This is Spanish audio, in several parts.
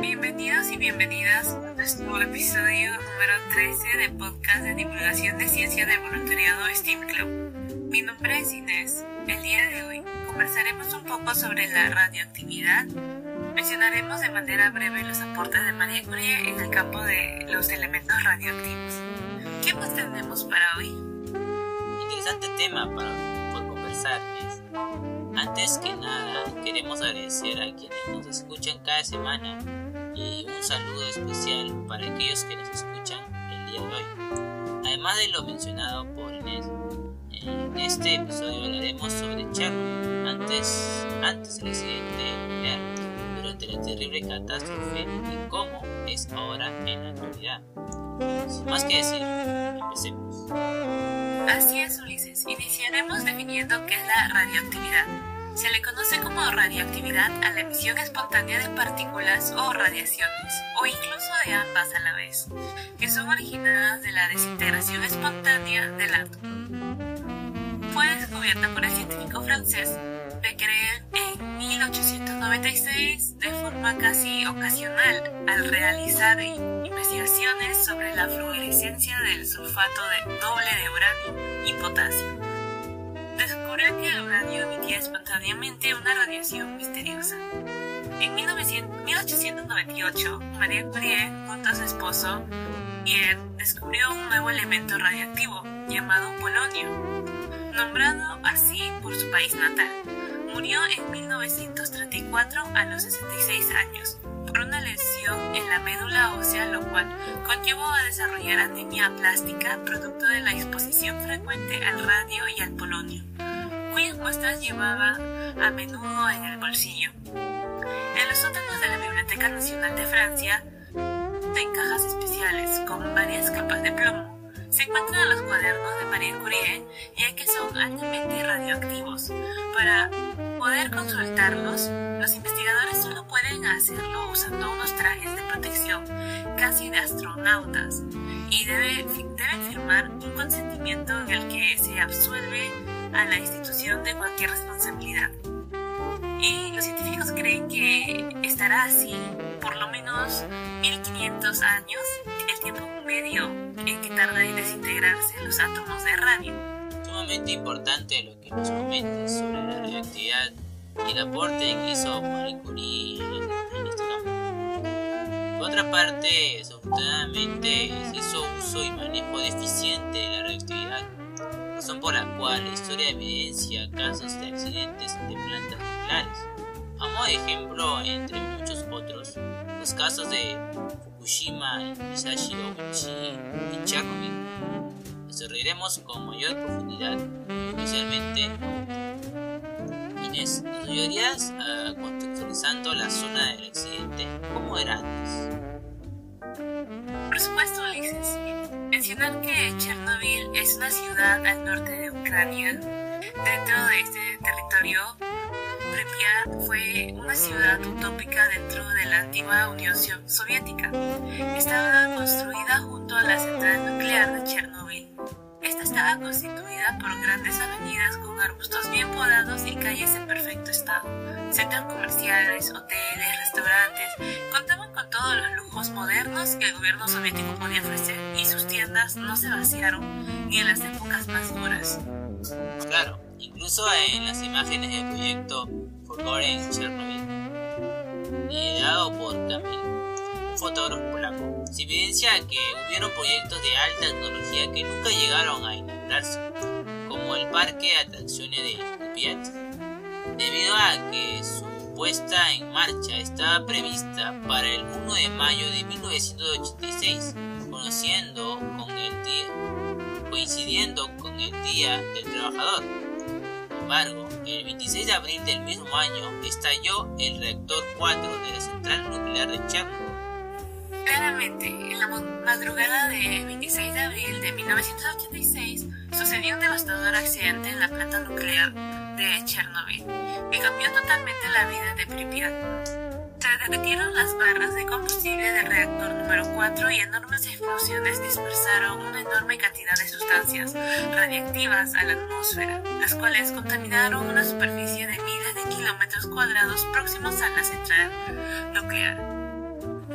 Bienvenidos y bienvenidas a nuestro episodio número 13 del podcast de divulgación de ciencia de voluntariado STEAM Club. Mi nombre es Inés. El día de hoy conversaremos un poco sobre la radioactividad. Mencionaremos de manera breve los aportes de María Curie en el campo de los elementos radioactivos. ¿Qué más tenemos para hoy? Interesante tema para, por conversar. Es. Antes que nada, queremos agradecer a quienes nos escuchan cada semana y un saludo especial para aquellos que nos escuchan el día de hoy. Además de lo mencionado por Inés, en este episodio hablaremos sobre Chernobyl antes, antes del accidente nuclear, durante la terrible catástrofe y cómo es ahora en la actualidad. Sin más que decir, empecemos. Así es, Ulises. Iniciaremos definiendo qué es la radioactividad. Se le conoce como radioactividad a la emisión espontánea de partículas o radiaciones, o incluso de ambas a la vez, que son originadas de la desintegración espontánea del átomo. Fue descubierta por el científico francés Becquerel en 1896 de forma casi ocasional al realizar investigaciones sobre la fluorescencia del sulfato de doble de uranio y potasio descubrió que el uranio emitía espontáneamente una radiación misteriosa. En 1898, María Curie, junto a su esposo, Pierre, descubrió un nuevo elemento radiactivo llamado polonio, nombrado así por su país natal. Murió en 1934 a los 66 años por una lesión en la médula ósea, lo cual conllevó a desarrollar anemia plástica producto de la exposición frecuente al radio y al polonio, cuyas muestras llevaba a menudo en el bolsillo. En los sótanos de la Biblioteca Nacional de Francia, en cajas especiales con varias capas de plomo, se encuentran los cuadernos de Marie Curie, ya que son altamente radioactivos. Para poder consultarlos, los investigadores solo pueden hacerlo usando unos trajes de protección casi de astronautas y debe, deben firmar un consentimiento en el que se absuelve a la institución de cualquier responsabilidad. Y los científicos creen que estará así por lo menos 1500 años, el tiempo medio en que tarda en desintegrarse los átomos de radio. Sumamente importante lo que nos comentas sobre la radioactividad y el aporte que hizo Marie en, este campo. Por otra parte, desafortunadamente se hizo uso y manejo deficiente de la radioactividad, razón por la cual la historia evidencia casos de accidentes de plantas nucleares. A modo de ejemplo, entre muchos otros, los casos de Fukushima, Misashi Oguchi y Chernobyl. Desarrollaremos con mayor profundidad, especialmente Inés, ¿nos ayudarías a contextualizando la zona del accidente? ¿Cómo era antes? Por supuesto, Ulises. Mencionar que Chernobyl es una ciudad al norte de Ucrania. Dentro de este territorio, Pripyat fue una ciudad utópica dentro de la antigua Unión Soviética. Estaba construida junto a la central nuclear de Chernobyl. Constituida por grandes avenidas con arbustos bien podados y calles en perfecto estado. Centros comerciales, hoteles, restaurantes, contaban con todos los lujos modernos que el gobierno soviético podía ofrecer y sus tiendas no se vaciaron ni en las épocas más duras. Claro, incluso en las imágenes del proyecto Forgotten Chernobyl, liderado por Kamil, un fotógrafo polaco, se evidencia que hubieron proyectos de alta tecnología que nunca llegaron a como el parque de atracciones de Pripyat, debido a que su puesta en marcha estaba prevista para el 1 de mayo de 1986, conociendo con el día, coincidiendo con el Día del Trabajador. Sin embargo, el 26 de abril del mismo año estalló el reactor 4 de la central nuclear de Chernobyl. Claramente, en la madrugada de 26 de abril de 1986 sucedió un devastador accidente en la planta nuclear de Chernobyl que cambió totalmente la vida de Pripyat. Se derritieron las barras de combustible del reactor número 4 y enormes explosiones dispersaron una enorme cantidad de sustancias radiactivas a la atmósfera, las cuales contaminaron una superficie de miles de kilómetros cuadrados próximos a la central nuclear.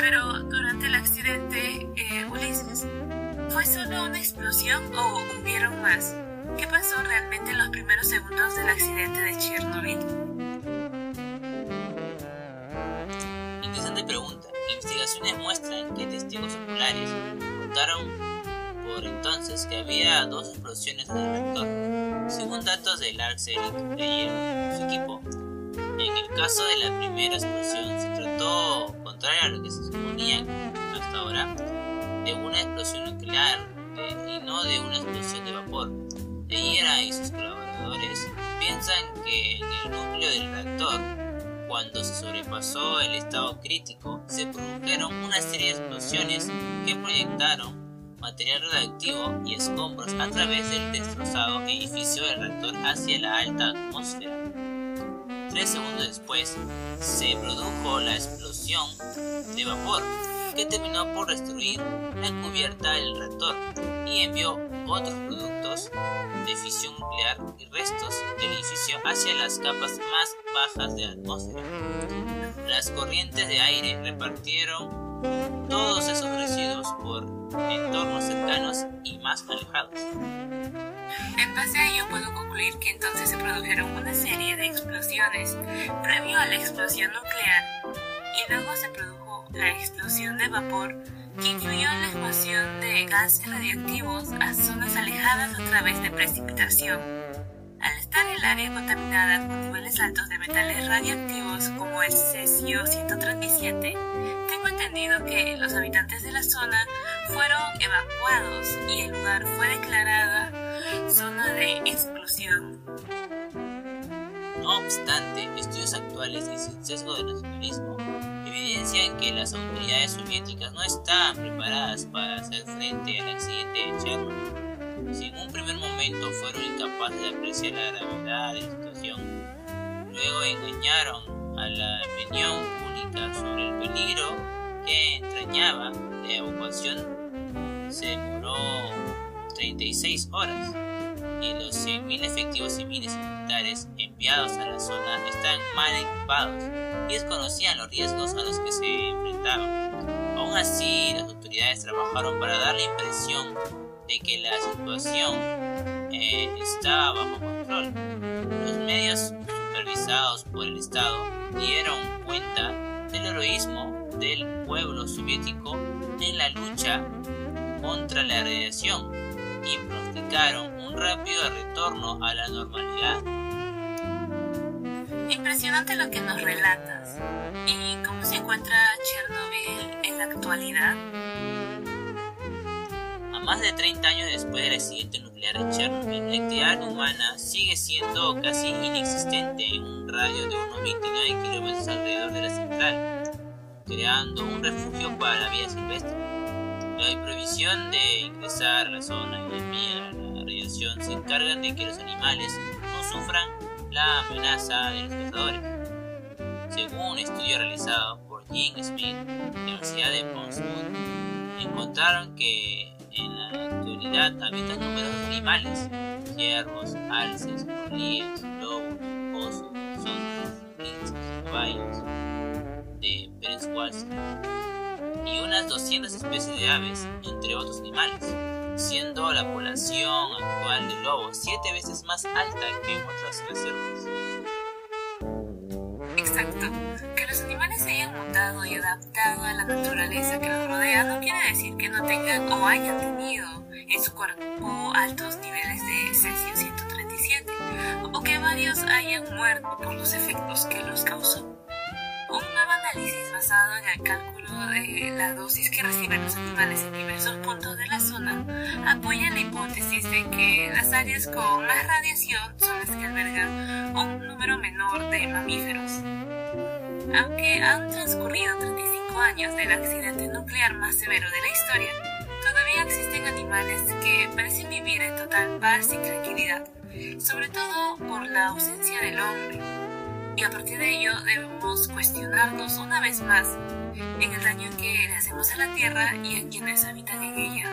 Pero durante el accidente, eh, Ulises, ¿fue solo una explosión o hubieron más? ¿Qué pasó realmente en los primeros segundos del accidente de Chernobyl? Interesante pregunta. Investigaciones muestran que testigos oculares contaron por entonces que había dos explosiones en el reactor. Según datos de Lars Erik y su equipo, en el caso de la primera explosión se trató, contrario a lo que se suponía hasta ahora, de una explosión nuclear y no de una explosión de vapor. Teixeira y sus colaboradores piensan que en el núcleo del reactor, cuando se sobrepasó el estado crítico, se produjeron una serie de explosiones que proyectaron material radioactivo y escombros a través del destrozado edificio del reactor hacia la alta atmósfera. Tres segundos después, se produjo la explosión de vapor que terminó por destruir la cubierta del reactor y envió otros productos de fisión nuclear y restos del edificio hacia las capas más bajas de la atmósfera. Las corrientes de aire repartieron todos residuos por entornos cercanos y más alejados. En base a ello puedo concluir que entonces se produjeron una serie de explosiones previo a la explosión nuclear y luego se produjo la explosión de vapor que incluyó la explosión de gases radioactivos a zonas alejadas a través de precipitación. Al estar el área contaminada con niveles altos de metales radioactivos como el cesio-137, tengo entendido que los habitantes de la zona fueron evacuados y el lugar fue declarada zona de explosión. No obstante, estudios actuales y sin sesgo de nacionalismo evidencian que las autoridades soviéticas no estaban preparadas para hacer frente al accidente de Chernobyl. Si en un primer momento fueron incapaces de apreciar la gravedad de la situación, luego engañaron a la opinión pública sobre el peligro que entrañaba la evacuación, se demoró 36 horas y los 100.000 efectivos civiles y militares enviados a la zona estaban mal equipados y desconocían los riesgos a los que se enfrentaban. Aún así, las autoridades trabajaron para dar la impresión de que la situación eh, estaba bajo control. Los medios supervisados por el Estado dieron cuenta del heroísmo del pueblo soviético en la lucha contra la radiación y pronosticaron un rápido retorno a la normalidad. Impresionante lo que nos relatas. ¿Y cómo se encuentra Chernobyl en la actualidad? Más de 30 años después del accidente nuclear de Chernobyl, la actividad humana sigue siendo casi inexistente en un radio de unos 29 kilómetros alrededor de la central, creando un refugio para la vida silvestre. La prohibición de ingresar a la zona y enviar la radiación se encargan de que los animales no sufran la amenaza de los cazadores. Según un estudio realizado por Jim Smith, de la Universidad de Portsmouth, encontraron que en la actualidad habitan numerosos animales, ciervos, alces, colíes, lobos, osos, sondas, linces, caballos, de Pereswalser y unas 200 especies de aves, entre otros animales, siendo la población actual de lobos siete veces más alta que en otras reservas. Exacto. Y adaptado a la naturaleza que los rodea no quiere decir que no tengan o hayan tenido en su cuerpo altos niveles de cesio 137 o que varios hayan muerto por los efectos que los causó. Un nuevo análisis basado en el cálculo de la dosis que reciben los animales en diversos puntos de la zona apoya la hipótesis de que las áreas con más radiación son las que albergan un número menor de mamíferos. Aunque han transcurrido 35 años del accidente nuclear más severo de la historia, todavía existen animales que parecen vivir en total paz y tranquilidad, sobre todo por la ausencia del hombre. Y a partir de ello debemos cuestionarnos una vez más en el daño que le hacemos a la Tierra y a quienes habitan en ella.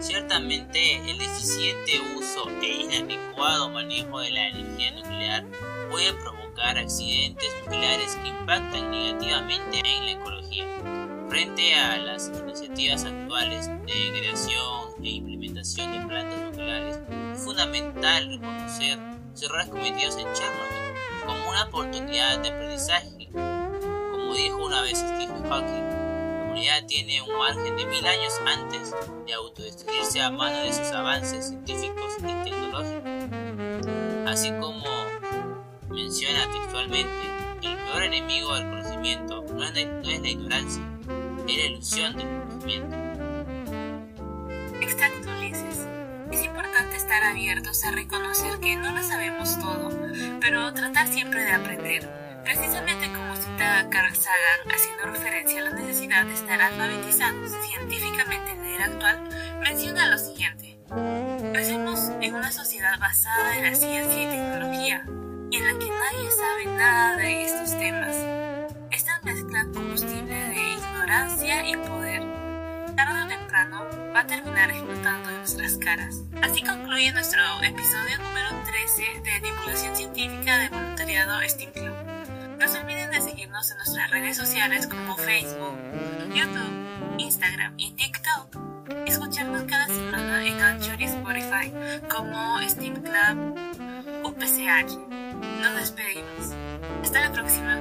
Ciertamente, el deficiente uso e inadecuado manejo de la energía nuclear puede provocar accidentes nucleares que impactan negativamente en la ecología. Frente a las iniciativas actuales de creación e implementación de plantas nucleares, es fundamental reconocer los errores cometidos en Chernobyl como una oportunidad de aprendizaje. Como dijo una vez Stephen Hawking, la humanidad tiene un margen de mil años antes de autodestruirse a mano de sus avances científicos y tecnológicos. Así como menciona textualmente, el peor enemigo del conocimiento no es, la ignorancia, es la ilusión del conocimiento. Exacto, Ulises. Es importante estar abiertos a reconocer que no lo sabemos todo, pero tratar siempre de aprender. Precisamente como cita Carl Sagan, haciendo referencia a la necesidad de estar alfabetizados científicamente en la era actual, menciona lo siguiente. Crecemos en una sociedad basada en la ciencia y tecnología, en la que nadie sabe nada de estos temas. Esta mezcla combustible de ignorancia y poder, tarde o temprano, va a terminar explotando en nuestras caras. Así concluye nuestro episodio número 13 de divulgación científica de voluntariado STEAM Club. No se olviden de seguirnos en nuestras redes sociales como Facebook, YouTube, Instagram y TikTok. Escucharnos cada semana en Anchor y Spotify como STEAM Club UPCH nos despedimos. Hasta la próxima.